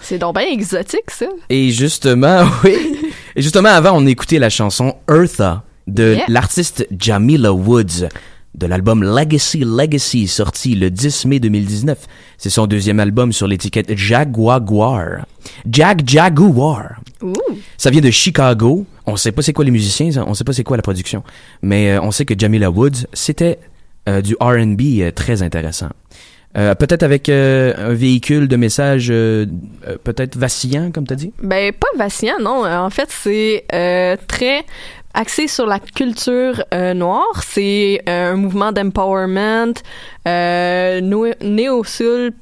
C'est donc bien exotique, ça. Et justement, *laughs* oui. Et justement, avant, on écoutait la chanson Eartha de Yeah. l'artiste Jamila Woods de l'album Legacy Legacy sorti le 10 mai 2019. C'est son deuxième album sur l'étiquette Jaguar. Jag Jaguar. Ça vient de Chicago. On sait pas c'est quoi les musiciens, on sait pas c'est quoi la production, mais euh, on sait que Jamila Woods, c'était du R&B euh, très intéressant. Euh, peut-être avec euh, un véhicule de messages euh, euh, peut-être vacillant, comme tu as dit? Ben, pas vacillant, non. Euh, En fait, c'est euh, très axé sur la culture euh, noire. C'est euh, un mouvement d'empowerment euh, néo-soul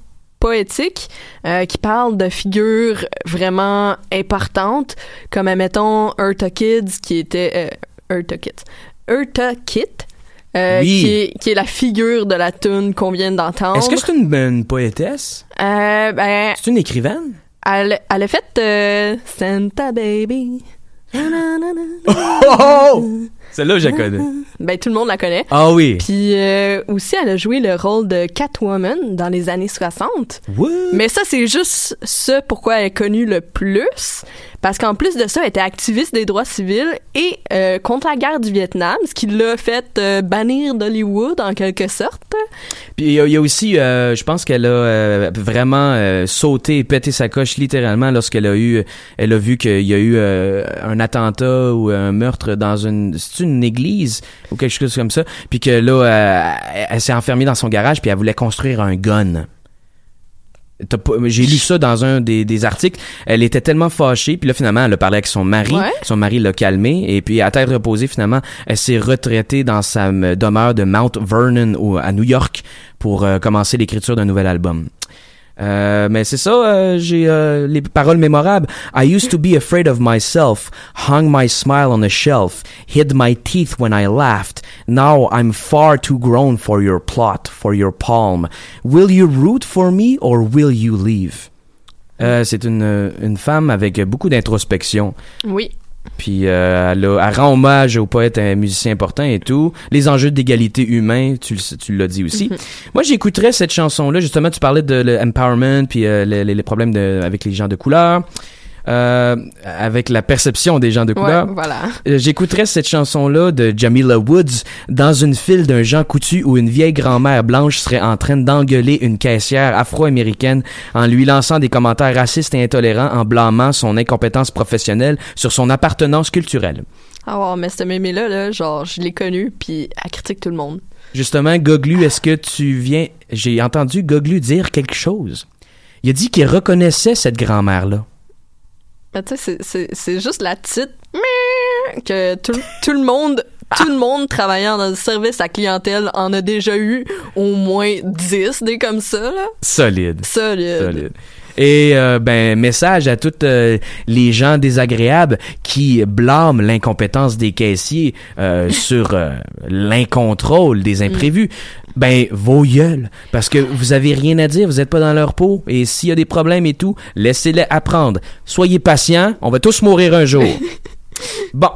poétique euh, qui parle de figures vraiment importantes, comme, admettons, Eartha Kids, qui était... Euh, Eartha Kids. Eartha Kitt, euh, Oui. qui, est, qui est la figure de la tune qu'on vient d'entendre. Est-ce que c'est une, une poétesse? Euh, ben, C'est une écrivaine? elle, elle a fait euh, Santa Baby. *laughs* Oh! Celle-là, je la connais. Ben, tout le monde la connaît. Ah oui. Puis euh, aussi, elle a joué le rôle de Catwoman dans les années 60. What? Mais ça, c'est juste ce pourquoi elle est connue le plus. Parce qu'en plus de ça, elle était activiste des droits civils et euh, contre la guerre du Vietnam, ce qui l'a fait euh, bannir d'Hollywood en quelque sorte. Puis il y, y a aussi, euh, je pense qu'elle a euh, vraiment euh, sauté et pété sa coche littéralement lorsqu'elle a eu, elle a vu qu'il y a eu euh, un attentat ou un meurtre dans une, c'est une église ou quelque chose comme ça. Puis que là, elle, elle s'est enfermée dans son garage puis elle voulait construire un gun. J'ai lu ça dans un des, des articles. Elle était tellement fâchée, puis là finalement elle a parlé avec son mari. Ouais. Son mari l'a calmée et puis à tête reposée finalement, elle s'est retraitée dans sa euh, demeure de Mount Vernon au- à New York pour euh, commencer l'écriture d'un nouvel album. Euh, mais c'est ça, euh, j'ai euh, les paroles mémorables. I used to be afraid of myself, hung my smile on a shelf, hid my teeth when I laughed. Now I'm far too grown for your plot, for your palm. Will you root for me or will you leave? Euh, c'est une, une femme avec beaucoup d'introspection. Oui. Puis euh, elle, a- elle rend hommage au poète un musicien important et tout. Les enjeux d'égalité humain, tu, tu l'as dit aussi. Mhm. Moi, j'écouterais cette chanson-là. Justement, tu parlais de l'empowerment puis euh, les, les- les problèmes de, avec les gens de couleur. Euh, avec la perception des gens de couleur. Ouais, voilà. Euh, J'écouterais cette chanson-là de Jamila Woods dans une file d'un Jean Coutu où une vieille grand-mère blanche serait en train d'engueuler une caissière afro-américaine en lui lançant des commentaires racistes et intolérants en blâmant son incompétence professionnelle sur son appartenance culturelle. Ah ouais, mais cette mémé-là, là, genre, je l'ai connue, puis elle critique tout le monde. Justement, Goglu, est-ce que tu viens... J'ai entendu Goglu dire quelque chose? Il a dit qu'il reconnaissait cette grand-mère-là. Mais tu sais, c'est- juste la petite que tout, tout le monde, tout le monde travaillant dans le service à clientèle en a déjà eu au moins 10 des comme ça, là. Solide. Solide. Solide. Et euh, ben message à tous euh, les gens désagréables qui blâment l'incompétence des caissiers euh, *laughs* sur euh, l'incontrôle des imprévus. Ben vos gueules parce que vous avez rien à dire, vous êtes pas dans leur peau et s'il y a des problèmes et tout, laissez-les apprendre. Soyez patients, on va tous mourir un jour. *laughs* bon.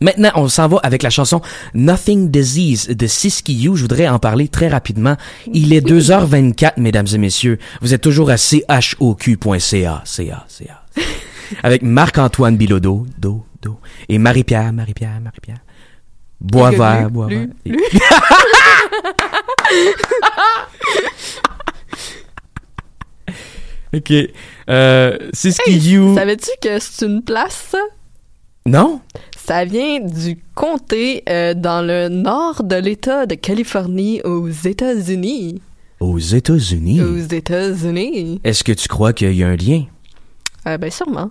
Maintenant, on s'en va avec la chanson Nothing Disease de Siskiyou. Je voudrais en parler très rapidement. Il est 2h24, mesdames et messieurs. Vous êtes toujours à choq.ca. CA, CA. Avec Marc-Antoine Bilodeau, do, do, et Marie-Pierre, Marie-Pierre, Marie-Pierre. Bois vert, bois vert. *laughs* Ok. Euh, Siskiyou. Savais-tu que c'est une place, ça? Non? Ça vient du comté euh, dans le nord de l'État de Californie aux États-Unis. Aux États-Unis? Aux États-Unis. Est-ce que tu crois qu'il y a un lien? Euh, ben sûrement.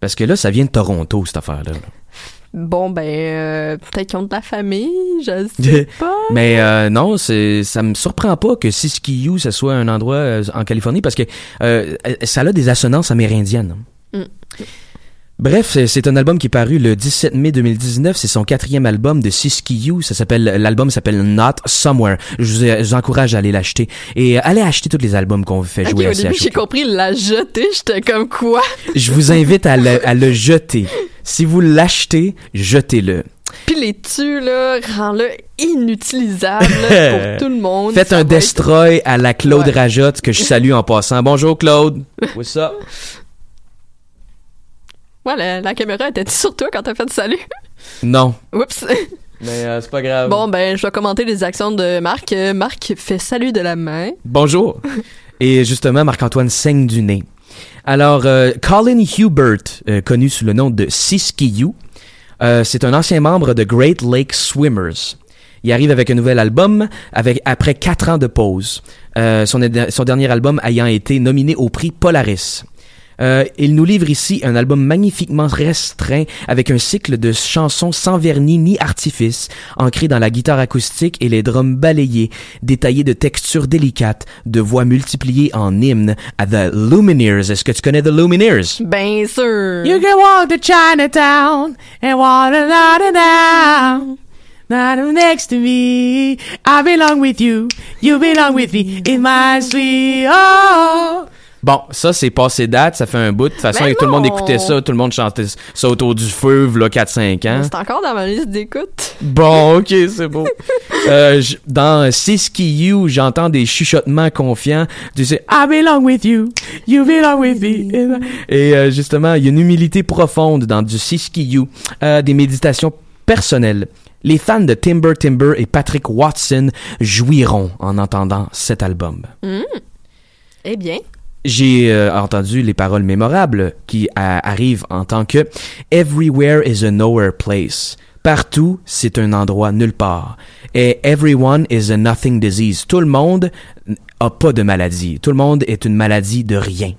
Parce que là, ça vient de Toronto, cette affaire-là. Bon, ben, euh, peut-être qu'ils ont de la famille, je sais *laughs* pas. Mais euh, non, c'est ça me surprend pas que Siskiyou, ça soit un endroit euh, en Californie parce que ça a des assonances amérindiennes. Mm. Bref, c'est- c'est un album qui est paru le 17 mai 2019. C'est son quatrième album de Siskiyou. Ça s'appelle, l'album s'appelle Not Somewhere. Je vous, je vous encourage à aller l'acheter et euh, allez acheter tous les albums qu'on fait Ok, jouer au à début, CHOQ. j'ai compris la jeter, j'étais comme quoi? Je vous invite à le, à le jeter. Si vous l'achetez, jetez-le. Puis les tu là, rends-le inutilisable pour *laughs* tout le monde. Faites un être- destroy à la Claude Ouais. Rajotte que je salue en passant. Bonjour Claude. What's up? Ouais, la, la caméra était *laughs* sur toi quand t'as fait le salut. Non. Oups. *laughs* Mais euh, c'est pas grave. Bon, ben, je vais commenter les actions de Marc. Euh, Marc fait salut de la main. Bonjour. *laughs* Et justement, Marc-Antoine saigne du nez. Alors, euh, Colin Hubert, euh, connu sous le nom de Siskiyou, c'est un ancien membre de Great Lake Swimmers. Il arrive avec un nouvel album avec, après quatre ans de pause. Son, son dernier album ayant été nominé au prix Polaris. Euh, il nous livre ici un album magnifiquement restreint avec un cycle de chansons sans vernis ni artifice, ancré dans la guitare acoustique et les drums balayés, détaillé de textures délicates, de voix multipliées en hymne à The Lumineers. Est-ce que tu connais The Lumineers? Ben sûr. You can walk to Chinatown and down down. Not next to me, I belong with you, you belong with me in my sweet oh. Bon, ça c'est passé date, ça fait un bout. De toute façon, Mais tout le monde écoutait ça, tout le monde chantait ça autour du feu, v'là 4-5 ans. C'est encore dans ma liste d'écoute. Bon, ok, c'est beau. *laughs* Euh, dans Siskiyou, j'entends des chuchotements confiants. Tu sais, I belong with you, you belong with me. Et euh, justement, il y a une humilité profonde dans du Siskiyou, euh, des méditations personnelles. Les fans de Timber Timber et Patrick Watson jouiront en entendant cet album. Hmm. Eh bien. J'ai euh, entendu les paroles mémorables qui arrivent en tant que Everywhere is a nowhere place. Partout, c'est un endroit nulle part. Et everyone is a nothing disease. Tout le monde a pas de maladie. Tout le monde est une maladie de rien.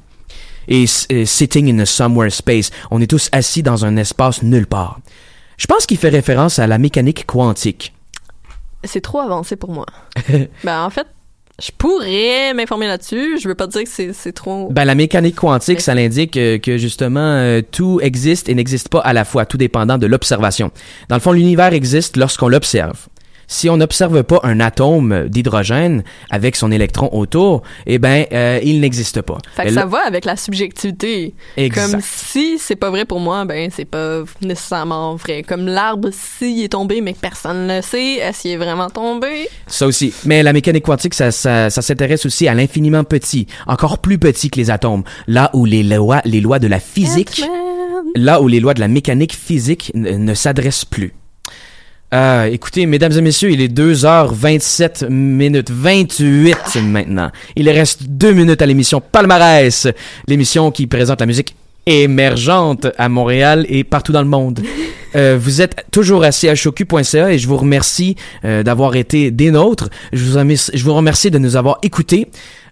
Et euh, sitting in a somewhere space. On est tous assis dans un espace nulle part. Je pense qu'il fait référence à la mécanique quantique. C'est trop avancé pour moi. *laughs* ben, en fait, je pourrais m'informer là-dessus. Je veux pas dire que c'est trop. Ben, la mécanique quantique, ça l'indique euh, que justement euh, tout existe et n'existe pas à la fois, tout dépendant de l'observation. Dans le fond, l'univers existe lorsqu'on l'observe. Si on n'observe pas un atome d'hydrogène avec son électron autour, eh ben, euh, il n'existe pas. Fait que ça va avec la subjectivité. Exact. Comme si c'est pas vrai pour moi, ben c'est pas nécessairement vrai. Comme l'arbre, s'il est tombé mais que personne ne le sait, est-ce qu'il est vraiment tombé? Ça aussi. Mais la mécanique quantique, ça, ça, ça s'intéresse aussi à l'infiniment petit, encore plus petit que les atomes. Là où les lois, les lois de la physique, là où les lois de la mécanique physique ne s'adressent plus. Euh, écoutez, mesdames et messieurs, il est 2h27 minutes 28 maintenant. Il reste deux minutes à l'émission Palmarès, l'émission qui présente la musique émergente à Montréal et partout dans le monde. *laughs* Euh, vous êtes toujours à chocu.ca et je vous remercie euh, d'avoir été des nôtres. Je vous, remercie, je vous remercie de nous avoir écoutés.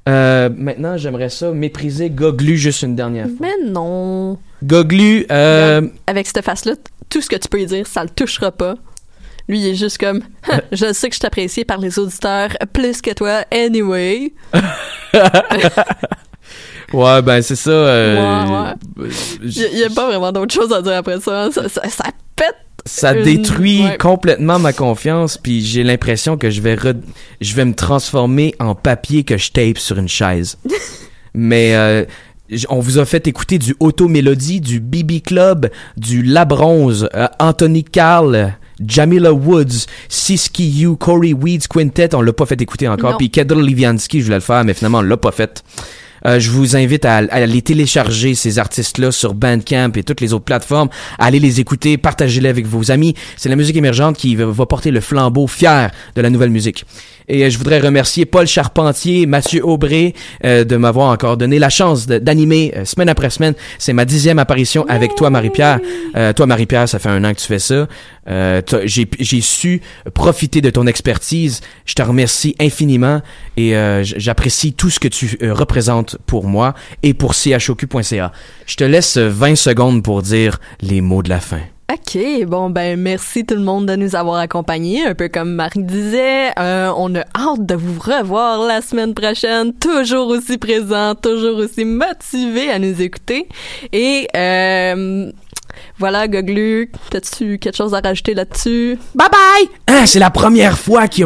Euh, maintenant, j'aimerais ça mépriser Goglu juste une dernière fois. Mais non. Goglu, euh, Avec cette face-là, tout ce que tu peux lui dire, ça le touchera pas. Lui, il est juste comme, *laughs* je sais que je t'apprécie par les auditeurs plus que toi, anyway. *laughs* ouais, ben c'est ça. euh, Ouais, ouais. Il n'y a, pas vraiment d'autre chose à dire après ça. hein. Ça, ça, ça pète. ça une- détruit ouais. complètement ma confiance puis j'ai l'impression que je vais re- je vais me transformer en papier que je tape sur une chaise *laughs* mais euh, on vous a fait écouter du Auto Mélodie, du BB Club, du La Bronze, euh, Anthony Carl, Jamila Woods, Siski You, Corey Weeds Quintet, on l'a pas fait écouter encore, puis Kedr Liviansky, je voulais le faire, mais finalement on l'a pas fait. Euh, je vous invite à, à aller télécharger ces artistes-là sur Bandcamp et toutes les autres plateformes. Allez les écouter, partagez-les avec vos amis. C'est la musique émergente qui va porter le flambeau fier de la nouvelle musique. Et euh, je voudrais remercier Paul Charpentier, Mathieu Aubray euh, de m'avoir encore donné la chance d'animer euh, semaine après semaine. C'est ma dixième apparition avec toi, Marie-Pierre. Euh, toi, Marie-Pierre, ça fait un an que tu fais ça. Euh, J'ai su profiter de ton expertise. Je te remercie infiniment et euh, j'apprécie tout ce que tu représentes pour moi et pour choq.ca. Je te laisse euh, 20 secondes pour dire les mots de la fin. OK, bon ben merci tout le monde de nous avoir accompagnés, un peu comme Marie disait. Euh, on a hâte de vous revoir la semaine prochaine, toujours aussi présent, toujours aussi motivé à nous écouter. Et euh, voilà, Goglu, t'as-tu quelque chose à rajouter là-dessus? Bye bye! Hein, c'est la première fois qu'il y a